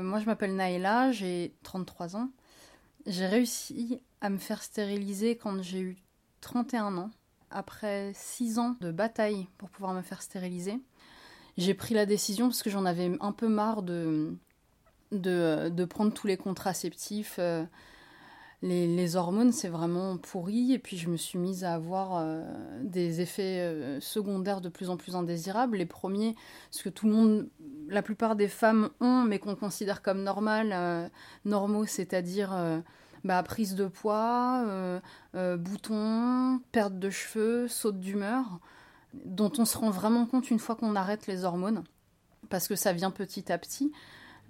Moi, je m'appelle Naïla, j'ai 33 ans. J'ai réussi à me faire stériliser quand j'ai eu 31 ans, après 6 ans de bataille pour pouvoir me faire stériliser. J'ai pris la décision parce que j'en avais un peu marre de prendre tous les contraceptifs. Euh, les, hormones, c'est vraiment pourri. Et puis, je me suis mise à avoir euh, des effets euh, secondaires de plus en plus indésirables. Les premiers, ce que tout le monde, la plupart des femmes ont, mais qu'on considère comme normal, normaux, c'est-à-dire bah, prise de poids, euh, euh, boutons, perte de cheveux, saute d'humeur, dont on se rend vraiment compte une fois qu'on arrête les hormones, parce que ça vient petit à petit.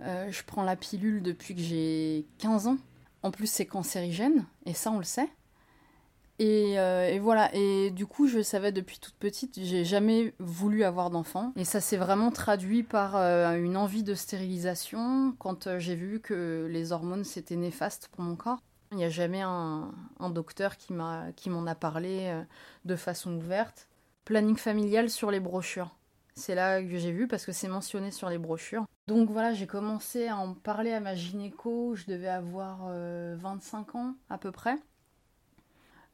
Euh, je prends la pilule depuis que j'ai 15 ans. En plus, c'est cancérigène, et ça, on le sait. Et, et, voilà, et du coup, je savais depuis toute petite, j'ai jamais voulu avoir d'enfant. Et ça s'est vraiment traduit par une envie de stérilisation quand j'ai vu que les hormones c'était néfaste pour mon corps. Il n'y a jamais un, docteur qui m'en a parlé euh, de façon ouverte. Planning familial sur les brochures. C'est là que j'ai vu parce que c'est mentionné sur les brochures. Donc voilà, j'ai commencé à en parler à ma gynéco, je devais avoir 25 euh, ans à peu près.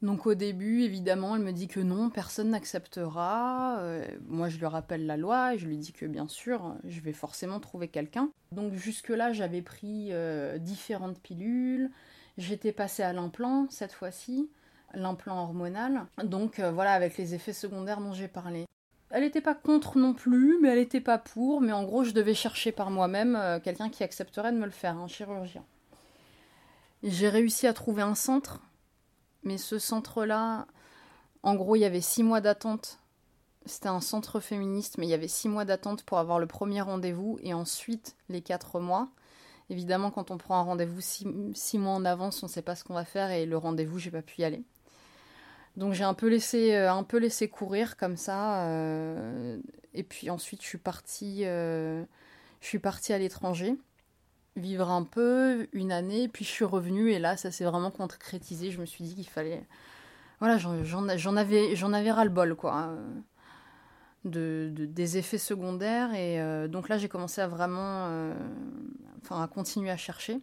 Donc au début, évidemment, elle me dit que non, personne n'acceptera. Euh, moi, je lui rappelle la loi et je lui dis que bien sûr, je vais forcément trouver quelqu'un. Donc jusque-là, j'avais pris différentes pilules, J'étais passée à l'implant cette fois-ci, l'implant hormonal, donc euh, voilà, avec les effets secondaires dont j'ai parlé. Elle n'était pas contre non plus, mais elle n'était pas pour, mais en gros, je devais chercher par moi-même euh, quelqu'un qui accepterait de me le faire, un chirurgien. J'ai réussi à trouver un centre, mais ce centre-là, en gros, il y avait six mois d'attente. C'était un centre féministe, mais il y avait six mois d'attente pour avoir le premier rendez-vous et ensuite les quatre mois. Évidemment, quand on prend un rendez-vous six, mois en avance, on ne sait pas ce qu'on va faire et le rendez-vous, j'ai pas pu y aller. Donc j'ai un peu laissé, euh, un peu laissé courir comme ça. Euh, et puis ensuite, je suis partie, euh, je suis partie à l'étranger, vivre un peu, une année. Puis je suis revenue et là, ça s'est vraiment concrétisé. Je me suis dit qu'il fallait, voilà, j'en avais, j'en avais ras le bol quoi de, des effets secondaires. Et donc là, j'ai commencé à vraiment, enfin, à continuer à chercher.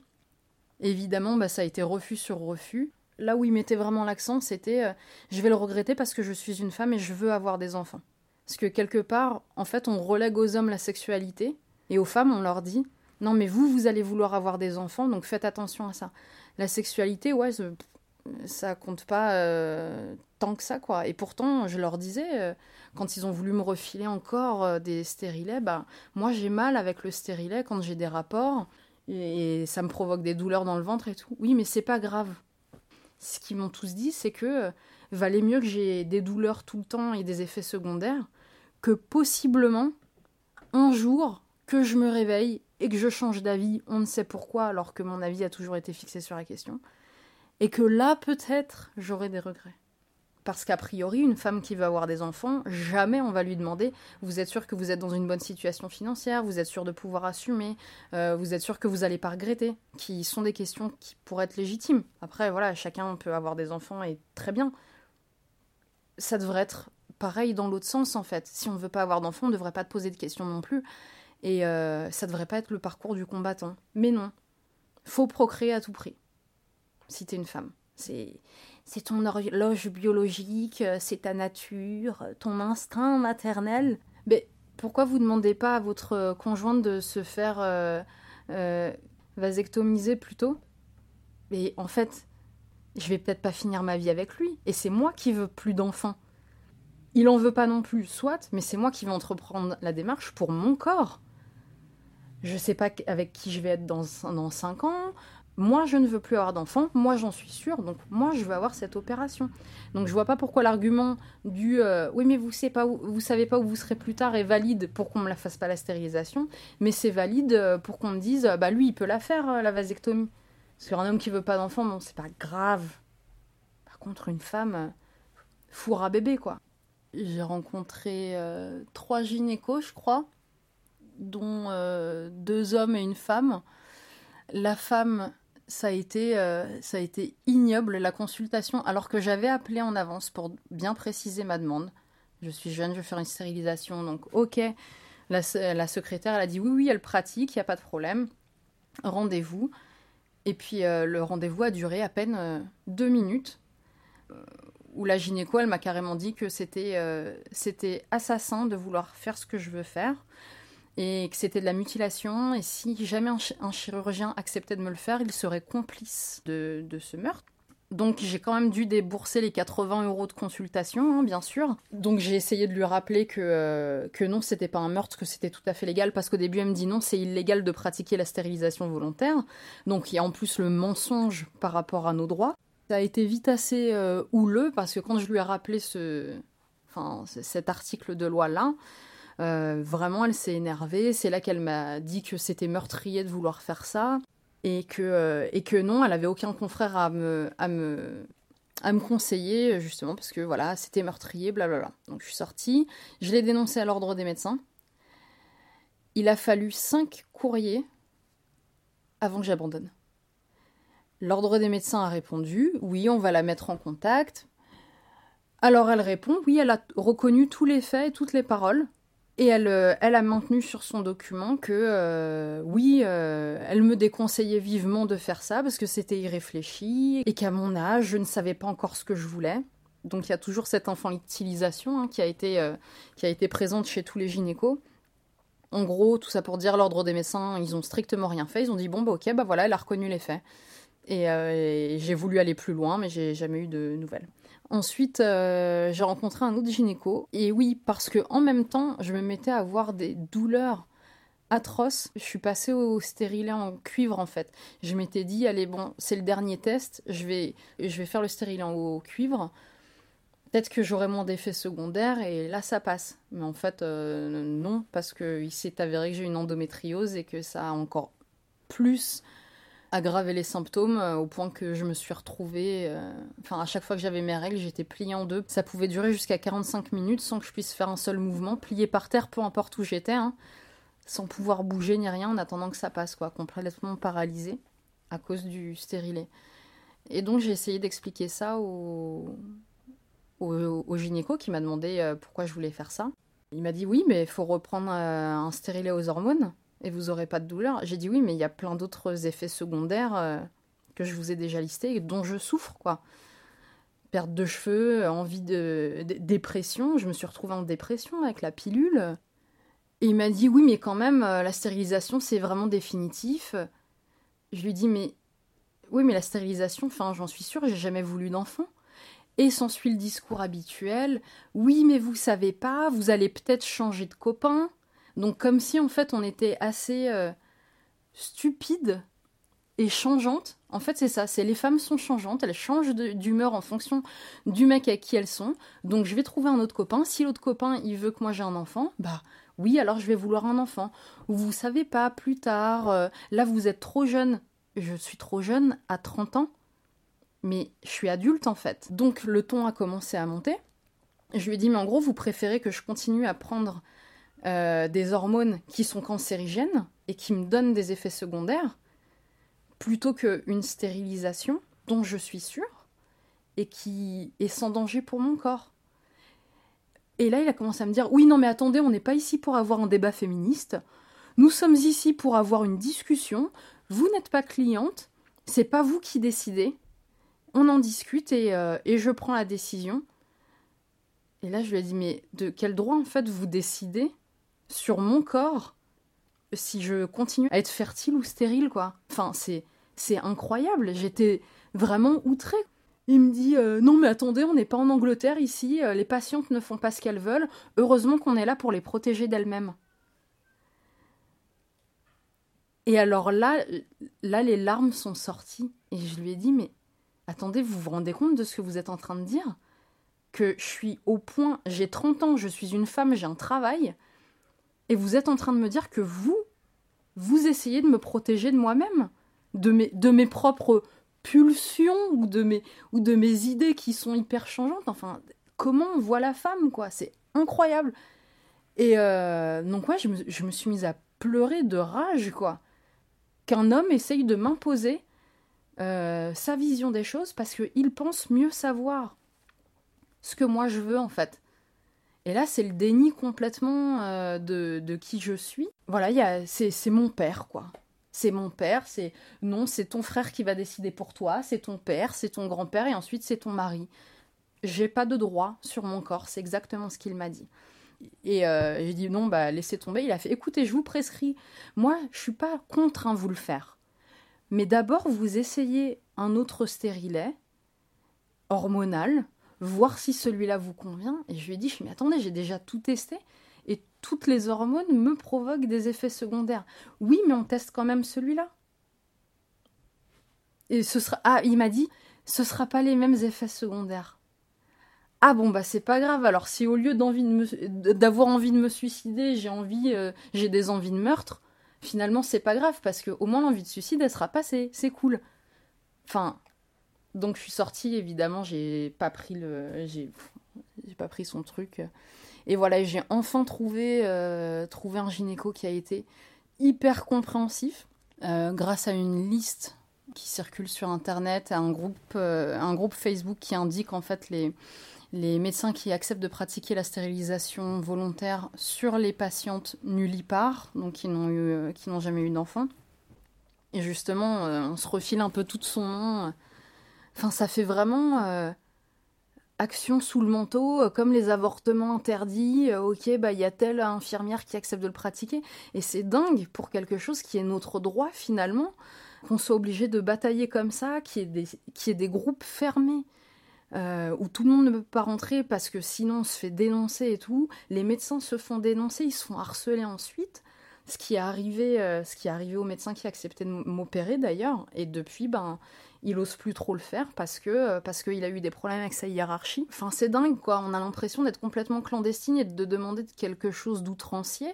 évidemment, bah, ça a été refus sur refus. Là où il mettait vraiment l'accent, c'était euh, je vais le regretter parce que je suis une femme et je veux avoir des enfants. Parce que quelque part, en fait, on relègue aux hommes la sexualité et aux femmes, on leur dit non, mais vous, vous allez vouloir avoir des enfants, donc faites attention à ça. La sexualité, ouais, ça compte pas tant que ça, quoi. Et pourtant, je leur disais, quand ils ont voulu me refiler encore euh, des stérilets, bah, moi j'ai mal avec le stérilet quand j'ai des rapports et, ça me provoque des douleurs dans le ventre et tout. Oui, mais c'est pas grave. Ce qu'ils m'ont tous dit, c'est que euh, valait mieux que j'ai des douleurs tout le temps et des effets secondaires que possiblement un jour que je me réveille et que je change d'avis, on ne sait pourquoi, alors que mon avis a toujours été fixé sur la question, et que là peut-être j'aurai des regrets. Parce qu'a priori, une femme qui veut avoir des enfants, jamais on va lui demander Vous êtes sûr que vous êtes dans une bonne situation financière Vous êtes sûr de pouvoir assumer euh, Vous êtes sûr que vous n'allez pas regretter Qui sont des questions qui pourraient être légitimes. Après, voilà, chacun peut avoir des enfants et très bien. Ça devrait être pareil dans l'autre sens, en fait. Si on ne veut pas avoir d'enfants, on ne devrait pas te poser de questions non plus. Et euh, ça devrait pas être le parcours du combattant. Mais non. Faut procréer à tout prix. Si t'es une femme. C'est c'est ton horloge biologique, euh, c'est ta nature, ton instinct maternel. Mais pourquoi vous demandez pas à votre euh, conjointe de se faire euh, vasectomiser plutôt Mais en fait, je vais peut-être pas finir ma vie avec lui, et c'est moi qui veux plus d'enfants. Il en veut pas non plus, soit, mais c'est moi qui vais entreprendre la démarche pour mon corps. Je sais pas avec qui je vais être dans, dans 5 ans, moi je ne veux plus avoir d'enfants, moi j'en suis sûre, donc moi je veux avoir cette opération. Donc je vois pas pourquoi l'argument du euh, oui mais vous savez pas où, vous savez pas où vous serez plus tard est valide pour qu'on me la fasse pas la stérilisation, mais c'est valide euh, pour qu'on me dise euh, bah lui il peut la faire la vasectomie. Parce qu'un homme qui veut pas d'enfant, bon c'est pas grave. Par contre une femme fourra à bébé quoi. J'ai rencontré trois gynécos je crois, dont deux hommes et une femme. La femme ça a été, euh, ça a été ignoble la consultation, alors que j'avais appelé en avance pour bien préciser ma demande. Je suis jeune, je vais faire une stérilisation, donc ok. La, secrétaire, elle a dit oui, oui, elle pratique, il n'y a pas de problème. rendez-vous. Et puis le rendez-vous a duré à peine deux minutes où la gynéco, elle m'a carrément dit que euh, c'était assassin de vouloir faire ce que je veux faire et que c'était de la mutilation et si jamais un, chirurgien acceptait de me le faire, il serait complice de, de ce meurtre. Donc j'ai quand même dû débourser les 80 euros de consultation, hein, bien sûr. Donc j'ai essayé de lui rappeler que, euh, que non, c'était pas un meurtre, que c'était tout à fait légal, parce qu'au début elle me dit non, c'est illégal de pratiquer la stérilisation volontaire. Donc il y a en plus le mensonge par rapport à nos droits. Ça a été vite assez euh, houleux parce que quand je lui ai rappelé ce, enfin, cet article de loi-là, euh, vraiment elle s'est énervée. C'est là qu'elle m'a dit que c'était meurtrier de vouloir faire ça et que, euh, et que non, elle avait aucun confrère à me, à me, à me conseiller justement parce que voilà, c'était meurtrier, blablabla. Donc je suis sortie, je l'ai dénoncé à l'ordre des médecins. Il a fallu cinq courriers avant que j'abandonne. L'ordre des médecins a répondu Oui, on va la mettre en contact. Alors elle répond Oui, elle a reconnu tous les faits et toutes les paroles. Et elle, euh, elle a maintenu sur son document que euh, oui, euh, elle me déconseillait vivement de faire ça parce que c'était irréfléchi et qu'à mon âge, je ne savais pas encore ce que je voulais. Donc il y a toujours cette infantilisation hein, qui, a été, qui a été présente chez tous les gynécos. En gros, tout ça pour dire l'ordre des médecins, ils ont strictement rien fait. Ils ont dit bon bah ok bah voilà, elle a reconnu les faits. Euh, et, j'ai voulu aller plus loin, mais j'ai jamais eu de nouvelles. Ensuite, euh, j'ai rencontré un autre gynéco. Et oui, parce que en même temps, je me mettais à avoir des douleurs atroces. Je suis passée au stérilet en cuivre en fait. Je m'étais dit, allez, bon, c'est le dernier test, je vais, je vais faire le stérilet en cuivre. Peut-être que j'aurai moins d'effets secondaires et là ça passe. Mais en fait, euh, non, parce qu'il s'est avéré que j'ai une endométriose et que ça a encore plus aggraver les symptômes euh, au point que je me suis retrouvée. Euh, enfin, à chaque fois que j'avais mes règles, j'étais pliée en deux. Ça pouvait durer jusqu'à 45 minutes sans que je puisse faire un seul mouvement, pliée par terre, peu importe où j'étais, hein, sans pouvoir bouger ni rien en attendant que ça passe, quoi, complètement paralysée à cause du stérilet. Et donc j'ai essayé d'expliquer ça au, au, gynéco qui m'a demandé euh, pourquoi je voulais faire ça. Il m'a dit oui, mais il faut reprendre un stérilet aux hormones et vous aurez pas de douleur. J'ai dit oui, mais il y a plein d'autres effets secondaires euh, que je vous ai déjà listés et dont je souffre, quoi. Perte de cheveux, envie de, dépression. Je me suis retrouvée en dépression avec la pilule. Et il m'a dit oui, mais quand même, euh, la stérilisation, c'est vraiment définitif. Je lui dis mais oui, mais la stérilisation, enfin, j'en suis sûre, j'ai jamais voulu d'enfant. Et s'ensuit le discours habituel. Oui, mais vous savez pas, vous allez peut-être changer de copain. Donc comme si en fait on était assez euh, stupide et changeante. En fait c'est ça, c'est les femmes sont changeantes, elles changent d'humeur en fonction du mec à qui elles sont. Donc je vais trouver un autre copain. Si l'autre copain il veut que moi j'ai un enfant, bah oui alors je vais vouloir un enfant. Ou vous savez pas, plus tard, euh, là vous êtes trop jeune. Je suis trop jeune à 30 ans. Mais je suis adulte en fait. Donc le ton a commencé à monter. Je lui ai dit mais en gros vous préférez que je continue à prendre euh, des hormones qui sont cancérigènes et qui me donnent des effets secondaires, plutôt qu'une stérilisation dont je suis sûre et qui est sans danger pour mon corps. Et là, il a commencé à me dire Oui, non, mais attendez, on n'est pas ici pour avoir un débat féministe. Nous sommes ici pour avoir une discussion. Vous n'êtes pas cliente. C'est pas vous qui décidez. On en discute et, euh, et je prends la décision. Et là, je lui ai dit Mais de quel droit, en fait, vous décidez sur mon corps si je continue à être fertile ou stérile, quoi. Enfin, c'est, c'est incroyable. J'étais vraiment outrée. Il me dit euh, non mais attendez, on n'est pas en Angleterre ici, euh, les patientes ne font pas ce qu'elles veulent, heureusement qu'on est là pour les protéger d'elles-mêmes. Et alors là, là les larmes sont sorties et je lui ai dit mais attendez, vous vous rendez compte de ce que vous êtes en train de dire? Que je suis au point, j'ai 30 ans, je suis une femme, j'ai un travail, et vous êtes en train de me dire que vous, vous essayez de me protéger de moi-même, de mes, propres pulsions ou de, mes, idées qui sont hyper changeantes. Enfin, comment on voit la femme, quoi? C'est incroyable. Et euh, donc, ouais, je me, je me suis mise à pleurer de rage, quoi. Qu'un homme essaye de m'imposer euh, sa vision des choses parce qu'il pense mieux savoir ce que moi je veux, en fait. Et là, c'est le déni complètement euh, de, qui je suis. Voilà, c'est mon père, quoi. c'est mon père, c'est non, c'est ton frère qui va décider pour toi, c'est ton père, c'est ton grand-père et ensuite c'est ton mari. J'ai pas de droit sur mon corps, c'est exactement ce qu'il m'a dit. Et euh, j'ai dit non, bah laissez tomber. Il a fait écoutez, je vous prescris. Moi, je suis pas contre un vous le faire. Mais d'abord, vous essayez un autre stérilet hormonal, voir si celui-là vous convient. Et je lui ai dit mais attendez, j'ai déjà tout testé et toutes les hormones me provoquent des effets secondaires. Oui, mais on teste quand même celui-là. Et ce sera ah, il m'a dit ce sera pas les mêmes effets secondaires. Ah bon bah c'est pas grave. Alors si au lieu d'avoir envie de me suicider, j'ai envie euh, j'ai des envies de meurtre, finalement c'est pas grave parce que au moins l'envie de suicide elle sera passée, c'est cool. Enfin donc je suis sortie évidemment, j'ai pas pris le j'ai pas pris son truc. Et voilà, j'ai enfin trouvé euh, trouvé un gynéco qui a été hyper compréhensif euh, grâce à une liste qui circule sur internet, à un groupe un groupe Facebook qui indique en fait les les médecins qui acceptent de pratiquer la stérilisation volontaire sur les patientes nullipares, donc qui n'ont, eu, qui n'ont jamais eu d'enfant. Et justement, euh, on se refile un peu tout son nom. Ça fait vraiment euh, action sous le manteau, euh, comme les avortements interdits. ok, bah il y a telle infirmière qui accepte de le pratiquer. Et c'est dingue pour quelque chose qui est notre droit finalement, qu'on soit obligé de batailler comme ça, qui est des, des groupes fermés. Euh, où tout le monde ne peut pas rentrer parce que sinon on se fait dénoncer et tout. Les médecins se font dénoncer, ils se font harceler ensuite. Ce qui est arrivé, euh, ce qui est arrivé au médecin qui a accepté de m'opérer d'ailleurs. Et depuis, ben, il ose plus trop le faire parce que euh, parce qu'il a eu des problèmes avec sa hiérarchie. Enfin, c'est dingue quoi. On a l'impression d'être complètement clandestine et de demander quelque chose d'outrancier,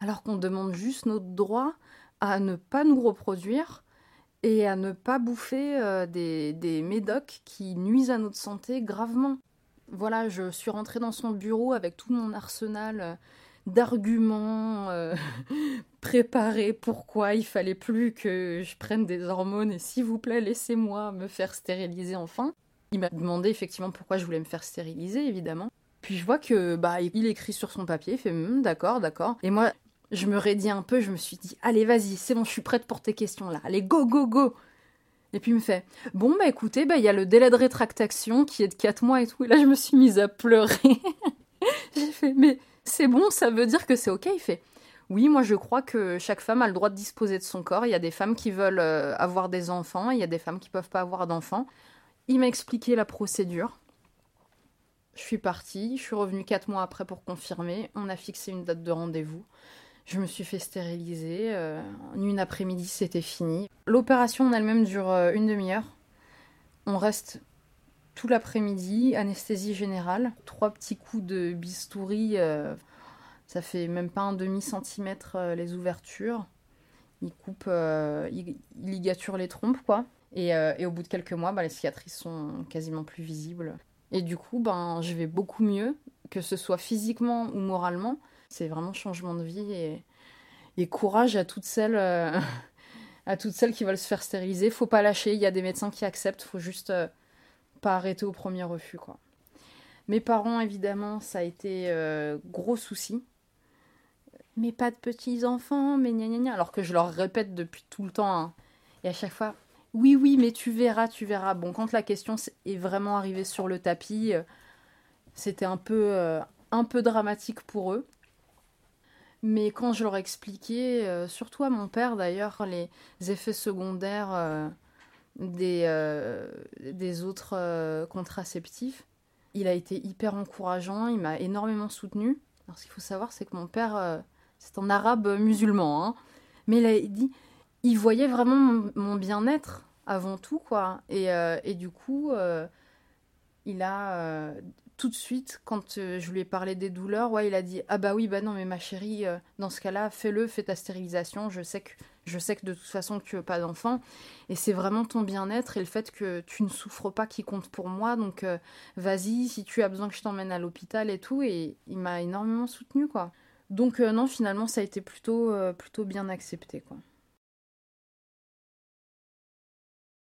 alors qu'on demande juste notre droit à ne pas nous reproduire et à ne pas bouffer euh, des, des, médocs qui nuisent à notre santé gravement. Voilà, je suis rentrée dans son bureau avec tout mon arsenal d'arguments euh, préparés pourquoi il fallait plus que je prenne des hormones et s'il vous plaît laissez-moi me faire stériliser enfin. Il m'a demandé effectivement pourquoi je voulais me faire stériliser évidemment. Puis je vois que bah il écrit sur son papier, il fait hmm, d'accord, d'accord. Et moi je me raidis un peu, je me suis dit, allez, vas-y, c'est bon, je suis prête pour tes questions là. Allez, go, go, go Et puis il me fait, bon, bah écoutez, bah il y a le délai de rétractation qui est de 4 mois et tout. Et là, je me suis mise à pleurer. J'ai fait, mais c'est bon, ça veut dire que c'est ok. Il fait, oui, moi je crois que chaque femme a le droit de disposer de son corps. Il y a des femmes qui veulent euh, avoir des enfants, il y a des femmes qui peuvent pas avoir d'enfants. Il m'a expliqué la procédure. Je suis partie, je suis revenue 4 mois après pour confirmer. On a fixé une date de rendez-vous. Je me suis fait stériliser. Euh, en une après-midi, c'était fini. L'opération en elle-même dure euh, une demi-heure. On reste tout l'après-midi, anesthésie générale. Trois petits coups de bistouri, euh, ça fait même pas un demi-centimètre les ouvertures. Il coupe, il, ligature les trompes, quoi. Et, au bout de quelques mois, bah, les cicatrices sont quasiment plus visibles. Et du coup, ben, je vais beaucoup mieux, que ce soit physiquement ou moralement. C'est vraiment changement de vie et, et courage à toutes celles euh, à toutes celles qui veulent se faire stériliser. Faut pas lâcher. Il y a des médecins qui acceptent. Faut juste euh, pas arrêter au premier refus quoi. Mes parents évidemment ça a été euh, gros souci. Mais pas de petits enfants, mais gna gna gna. Alors que je leur répète depuis tout le temps. Hein. Et à chaque fois, oui oui mais tu verras, tu verras. Bon quand la question est vraiment arrivée sur le tapis, c'était un peu un peu dramatique pour eux. Mais quand je leur expliquais, euh, surtout à mon père d'ailleurs, les effets secondaires euh, des, euh, des autres contraceptifs, il a été hyper encourageant, il m'a énormément soutenu. Alors ce qu'il faut savoir, c'est que mon père, c'est un arabe musulman, hein, mais il a dit, il voyait vraiment mon, mon bien-être avant tout, quoi. Et, et du coup, il a tout de suite, quand euh, je lui ai parlé des douleurs, ouais, il a dit Ah bah oui, bah non, mais ma chérie, euh, dans ce cas-là, fais-le, fais ta stérilisation. Je sais que, je sais que de toute façon, tu veux pas d'enfant. Et c'est vraiment ton bien-être et le fait que tu ne souffres pas qui compte pour moi. Donc, euh, vas-y, si tu as besoin que je t'emmène à l'hôpital et tout. Et il m'a énormément soutenu, quoi. Donc, non, finalement, ça a été plutôt, plutôt bien accepté, quoi.